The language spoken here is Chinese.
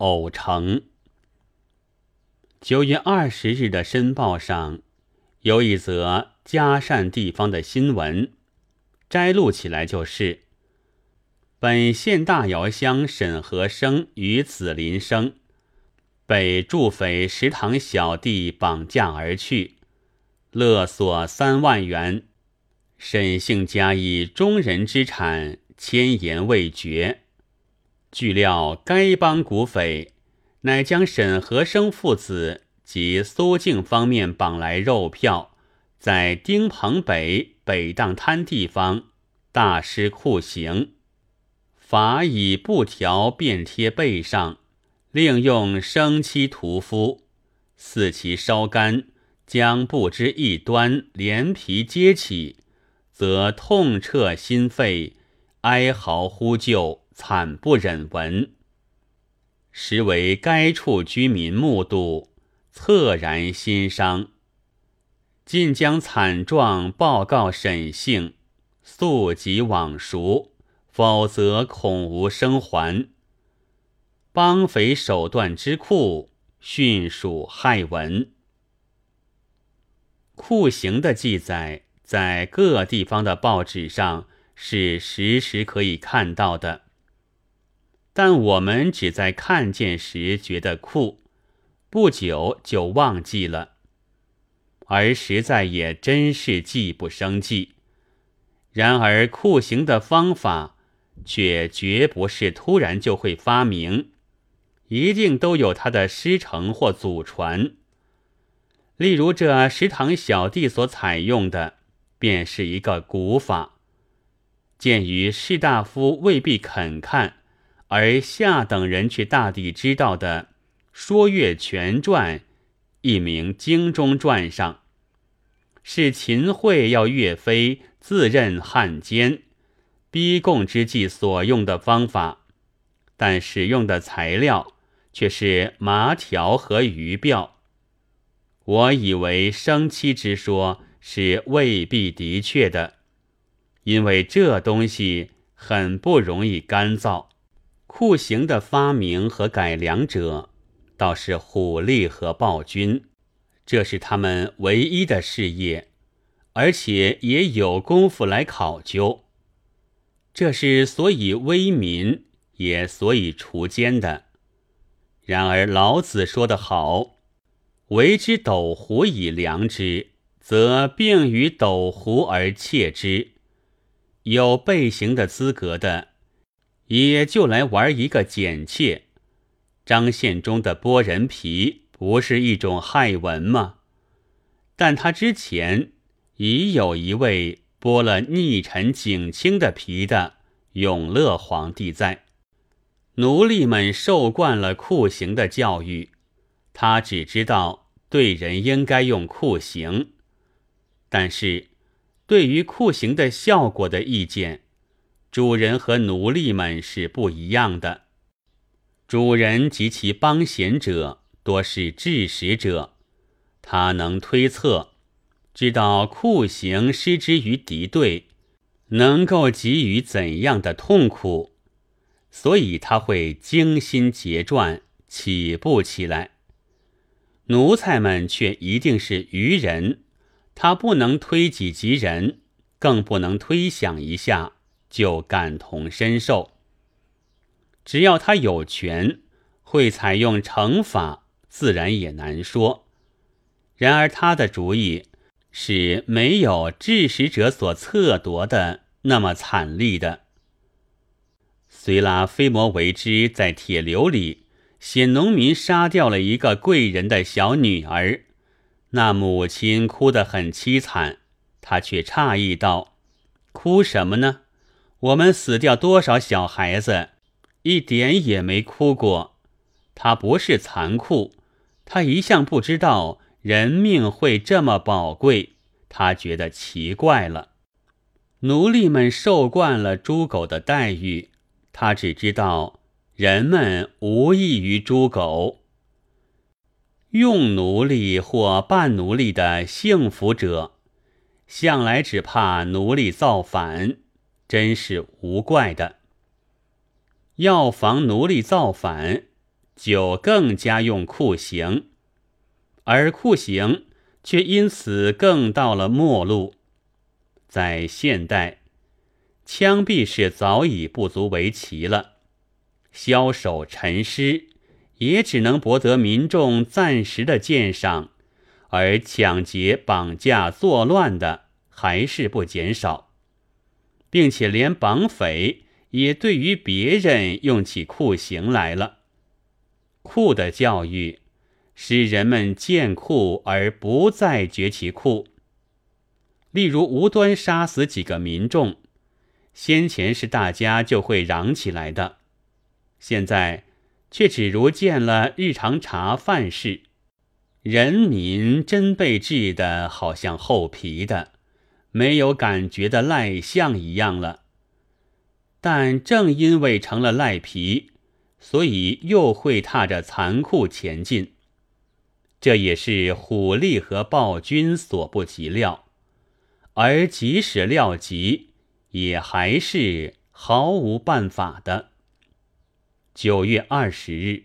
偶成。九月二十日的《申报》上有一则嘉善地方的新闻，摘录起来就是：本县大窑乡沈和生与子林生被驻匪石塘小弟绑架而去，勒索三万元。沈姓家以中人之产，千言未决。据料，该帮古匪。乃将沈和生父子及苏静方面绑来肉票，在丁鹏北北荡滩地方大施酷刑，法以布条便贴背上，另用生漆涂敷，似其烧干，将布之一端连皮揭起，则痛彻心肺，哀嚎呼救，惨不忍闻。实为该处居民目睹，恻然心伤。尽将惨状报告沈姓，速即往赎，否则恐无生还。帮匪手段之酷，迅属骇闻。酷刑的记载，在各地方的报纸上是时时可以看到的。但我们只在看见时觉得酷，不久就忘记了，而实在也真是计不生计。然而酷刑的方法却绝不是突然就会发明，一定都有它的师承或祖传。例如这食堂小弟所采用的，便是一个古法。鉴于士大夫未必肯看。而下等人却大抵知道的《说岳全传》，一名《京中传》上，是秦桧要岳飞自任汉奸，逼供之际所用的方法，但使用的材料却是麻条和鱼鳔。我以为生漆之说是未必的确的，因为这东西很不容易干燥。酷刑的发明和改良者，倒是虎力和暴君，这是他们唯一的事业，而且也有功夫来考究。这是所以威民，也所以除奸的。然而老子说得好：“为之斗狐以量之，则并于斗狐而窃之。”有被刑的资格的。也就来玩一个简切。张献忠的剥人皮不是一种害文吗？但他之前已有一位剥了逆臣景清的皮的永乐皇帝在。奴隶们受惯了酷刑的教育，他只知道对人应该用酷刑，但是对于酷刑的效果的意见。主人和奴隶们是不一样的。主人及其帮闲者多是智识者，他能推测，知道酷刑施之于敌对，能够给予怎样的痛苦，所以他会精心结撰，起步起来。奴才们却一定是愚人，他不能推己及人，更不能推想一下。就感同身受。只要他有权，会采用惩罚，自然也难说。然而他的主意是没有致使者所测夺的那么惨厉的。虽拉菲摩维之在铁流里写农民杀掉了一个贵人的小女儿，那母亲哭得很凄惨，他却诧异道：“哭什么呢？”我们死掉多少小孩子，一点也没哭过。他不是残酷，他一向不知道人命会这么宝贵。他觉得奇怪了。奴隶们受惯了猪狗的待遇，他只知道人们无异于猪狗。用奴隶或半奴隶的幸福者，向来只怕奴隶造反。真是无怪的。要防奴隶造反，就更加用酷刑，而酷刑却因此更到了末路。在现代，枪毙是早已不足为奇了，枭首陈尸也只能博得民众暂时的鉴赏，而抢劫、绑架、作乱的还是不减少，并且连绑匪也对于别人用起酷刑来了。酷的教育，使人们见酷而不再觉其酷。例如无端杀死几个民众，先前是大家就会嚷起来的，现在却只如见了日常茶饭事，人民真被治的好像厚皮的，没有感觉的赖象一样了。但正因为成了赖皮。所以又会踏着残酷前进，这也是虎力和暴君所不及料，而即使料及，也还是毫无办法的。九月二十日。